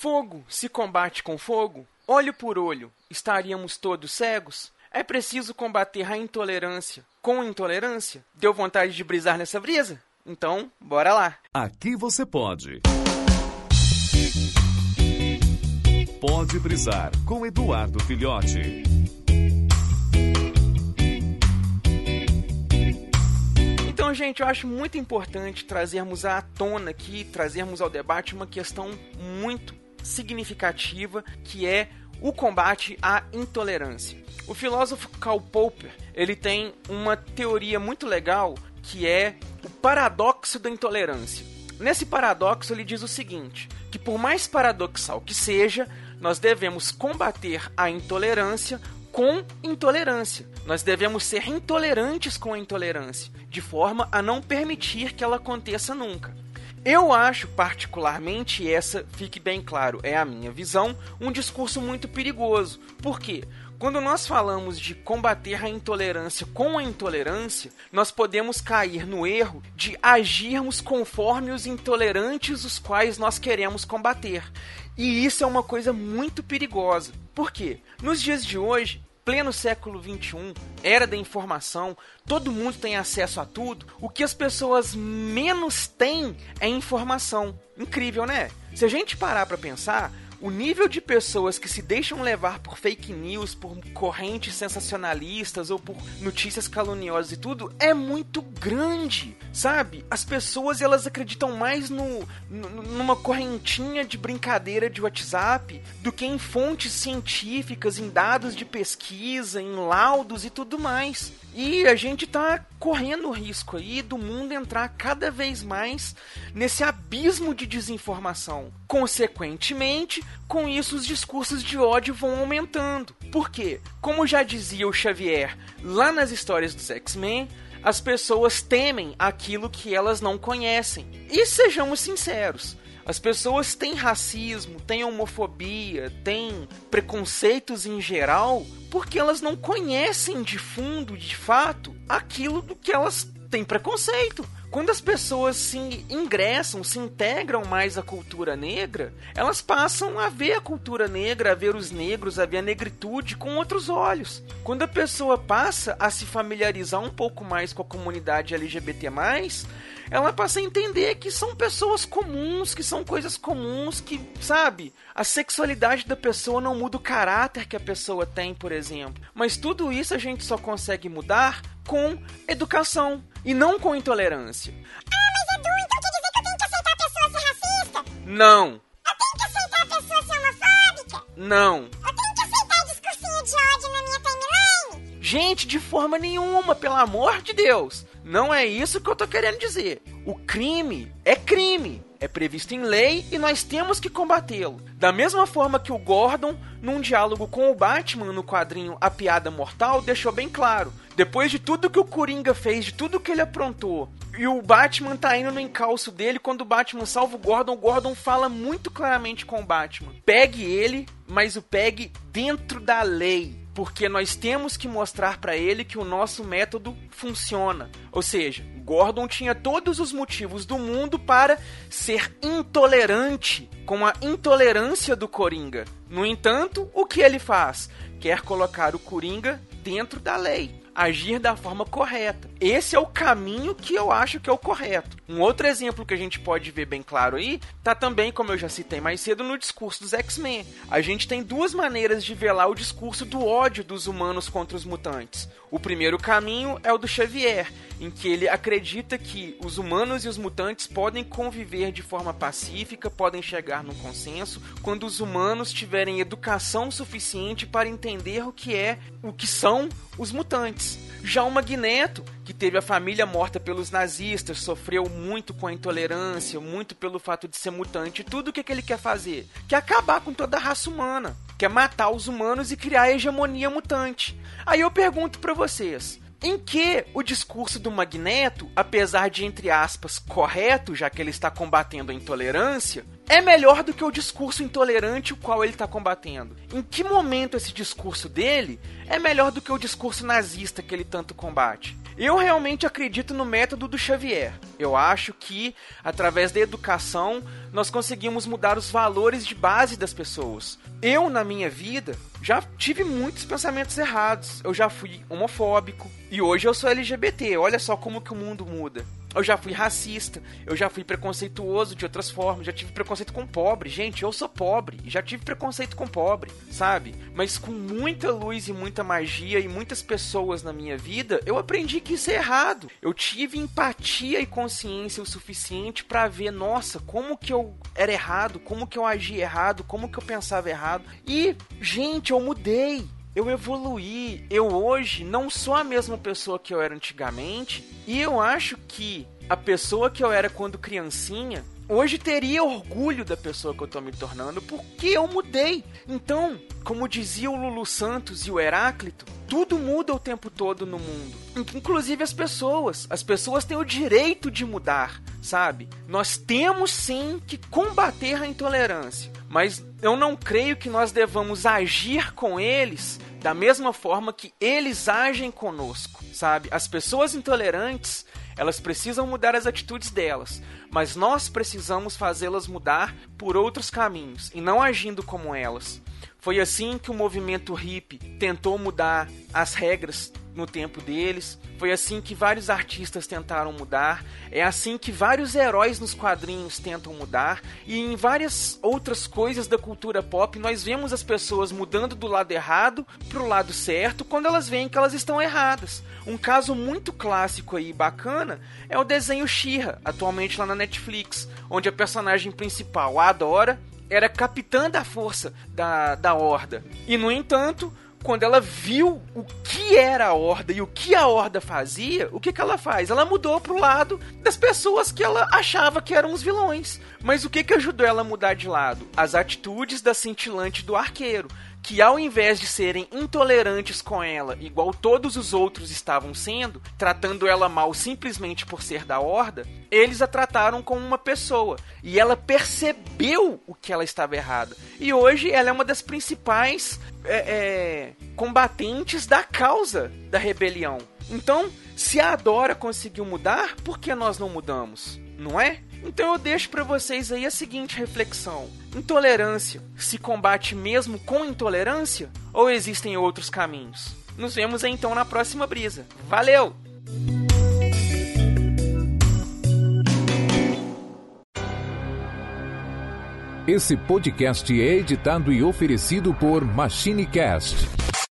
Fogo se combate com fogo, olho por olho, estaríamos todos cegos? É preciso combater a intolerância com intolerância? Deu vontade de brisar nessa brisa? Então, bora lá. Aqui você pode. Pode brisar com Eduardo Filhote. Então, gente, eu acho muito importante trazermos à tona aqui, trazermos ao debate uma questão muito significativa que é o combate à intolerância. O filósofo Karl Popper, ele tem uma teoria muito legal que é o paradoxo da intolerância. Nesse paradoxo ele diz o seguinte, que por mais paradoxal que seja, nós devemos combater a intolerância com intolerância. Nós devemos ser intolerantes com a intolerância, de forma a não permitir que ela aconteça nunca. Eu acho, particularmente, essa, fique bem claro, é a minha visão, um discurso muito perigoso. Por quê? Quando nós falamos de combater a intolerância com a intolerância, nós podemos cair no erro de agirmos conforme os intolerantes os quais nós queremos combater. E isso é uma coisa muito perigosa. Por quê? Nos dias de hoje, pleno século 21, era da informação, todo mundo tem acesso a tudo. O que as pessoas menos têm é informação. Incrível, né? Se a gente parar para pensar, o nível de pessoas que se deixam levar por fake news, por correntes sensacionalistas ou por notícias caluniosas e tudo é muito grande, sabe? As pessoas elas acreditam mais no, numa correntinha de brincadeira de WhatsApp do que em fontes científicas, em dados de pesquisa, em laudos e tudo mais. E a gente tá correndo o risco aí do mundo entrar cada vez mais nesse abismo de desinformação. Consequentemente, com isso os discursos de ódio vão aumentando. Por quê? Como já dizia o Xavier lá nas histórias dos X-Men, as pessoas temem aquilo que elas não conhecem. E sejamos sinceros, as pessoas têm racismo, têm homofobia, têm preconceitos em geral, porque elas não conhecem de fundo, de fato, aquilo do que elas têm preconceito. Quando as pessoas se ingressam, se integram mais à cultura negra, elas passam a ver a cultura negra, a ver os negros, a ver a negritude com outros olhos. Quando a pessoa passa a se familiarizar um pouco mais com a comunidade LGBT, ela passa a entender que são pessoas comuns, que são coisas comuns, que, sabe, a sexualidade da pessoa não muda o caráter que a pessoa tem, por exemplo. Mas tudo isso a gente só consegue mudar com educação e não com intolerância. Ah, mas Edu, então quer dizer que eu tenho que aceitar a pessoa ser racista? Não. Eu tenho que aceitar a pessoa ser homofóbica? Não. Eu tenho que aceitar discursinho de ódio na minha timeline? Gente, de forma nenhuma, pelo amor de Deus. Não é isso que eu tô querendo dizer. O crime é crime é previsto em lei e nós temos que combatê-lo. Da mesma forma que o Gordon, num diálogo com o Batman no quadrinho A Piada Mortal, deixou bem claro. Depois de tudo que o Coringa fez, de tudo que ele aprontou, e o Batman tá indo no encalço dele, quando o Batman salva o Gordon, o Gordon fala muito claramente com o Batman. Pegue ele, mas o pegue dentro da lei porque nós temos que mostrar para ele que o nosso método funciona. Ou seja, Gordon tinha todos os motivos do mundo para ser intolerante com a intolerância do Coringa. No entanto, o que ele faz? Quer colocar o Coringa dentro da lei agir da forma correta. Esse é o caminho que eu acho que é o correto. Um outro exemplo que a gente pode ver bem claro aí, tá também, como eu já citei mais cedo, no discurso dos X-Men. A gente tem duas maneiras de lá o discurso do ódio dos humanos contra os mutantes. O primeiro caminho é o do Xavier, em que ele acredita que os humanos e os mutantes podem conviver de forma pacífica, podem chegar num consenso, quando os humanos tiverem educação suficiente para entender o que é, o que são os mutantes. Já o Magneto, que teve a família morta pelos nazistas, sofreu muito com a intolerância, muito pelo fato de ser mutante, tudo o que, que ele quer fazer? Quer acabar com toda a raça humana, quer matar os humanos e criar a hegemonia mutante. Aí eu pergunto para vocês, em que o discurso do Magneto, apesar de, entre aspas, correto, já que ele está combatendo a intolerância, é melhor do que o discurso intolerante o qual ele está combatendo. Em que momento esse discurso dele é melhor do que o discurso nazista que ele tanto combate? Eu realmente acredito no método do Xavier. Eu acho que, através da educação, nós conseguimos mudar os valores de base das pessoas. Eu, na minha vida, já tive muitos pensamentos errados. Eu já fui homofóbico e hoje eu sou LGBT. Olha só como que o mundo muda. Eu já fui racista, eu já fui preconceituoso de outras formas, já tive preconceito com pobre. Gente, eu sou pobre já tive preconceito com pobre, sabe? Mas com muita luz e muita magia e muitas pessoas na minha vida, eu aprendi que isso é errado. Eu tive empatia e consciência o suficiente para ver, nossa, como que eu era errado, como que eu agia errado, como que eu pensava errado. E, gente, eu mudei eu evoluí. Eu hoje não sou a mesma pessoa que eu era antigamente. E eu acho que a pessoa que eu era quando criancinha hoje teria orgulho da pessoa que eu tô me tornando porque eu mudei. Então, como dizia o Lulu Santos e o Heráclito, tudo muda o tempo todo no mundo, inclusive as pessoas. As pessoas têm o direito de mudar, sabe? Nós temos sim que combater a intolerância, mas eu não creio que nós devamos agir com eles da mesma forma que eles agem conosco, sabe? As pessoas intolerantes, elas precisam mudar as atitudes delas, mas nós precisamos fazê-las mudar por outros caminhos e não agindo como elas. Foi assim que o movimento hippie tentou mudar as regras no tempo deles. Foi assim que vários artistas tentaram mudar. É assim que vários heróis nos quadrinhos tentam mudar. E em várias outras coisas da cultura pop, nós vemos as pessoas mudando do lado errado pro lado certo quando elas veem que elas estão erradas. Um caso muito clássico aí bacana é o desenho She-Ra, atualmente lá na Netflix, onde a personagem principal, Adora, era capitã da força da, da Horda. E, no entanto, quando ela viu o que era a Horda e o que a Horda fazia, o que, que ela faz? Ela mudou pro lado das pessoas que ela achava que eram os vilões. Mas o que, que ajudou ela a mudar de lado? As atitudes da cintilante do arqueiro que ao invés de serem intolerantes com ela, igual todos os outros estavam sendo, tratando ela mal simplesmente por ser da horda, eles a trataram como uma pessoa. E ela percebeu o que ela estava errada. E hoje ela é uma das principais é, é, combatentes da causa da rebelião. Então, se a Adora conseguiu mudar, por que nós não mudamos? Não é? Então eu deixo para vocês aí a seguinte reflexão: intolerância se combate mesmo com intolerância ou existem outros caminhos? Nos vemos então na próxima brisa. Valeu! Esse podcast é editado e oferecido por MachineCast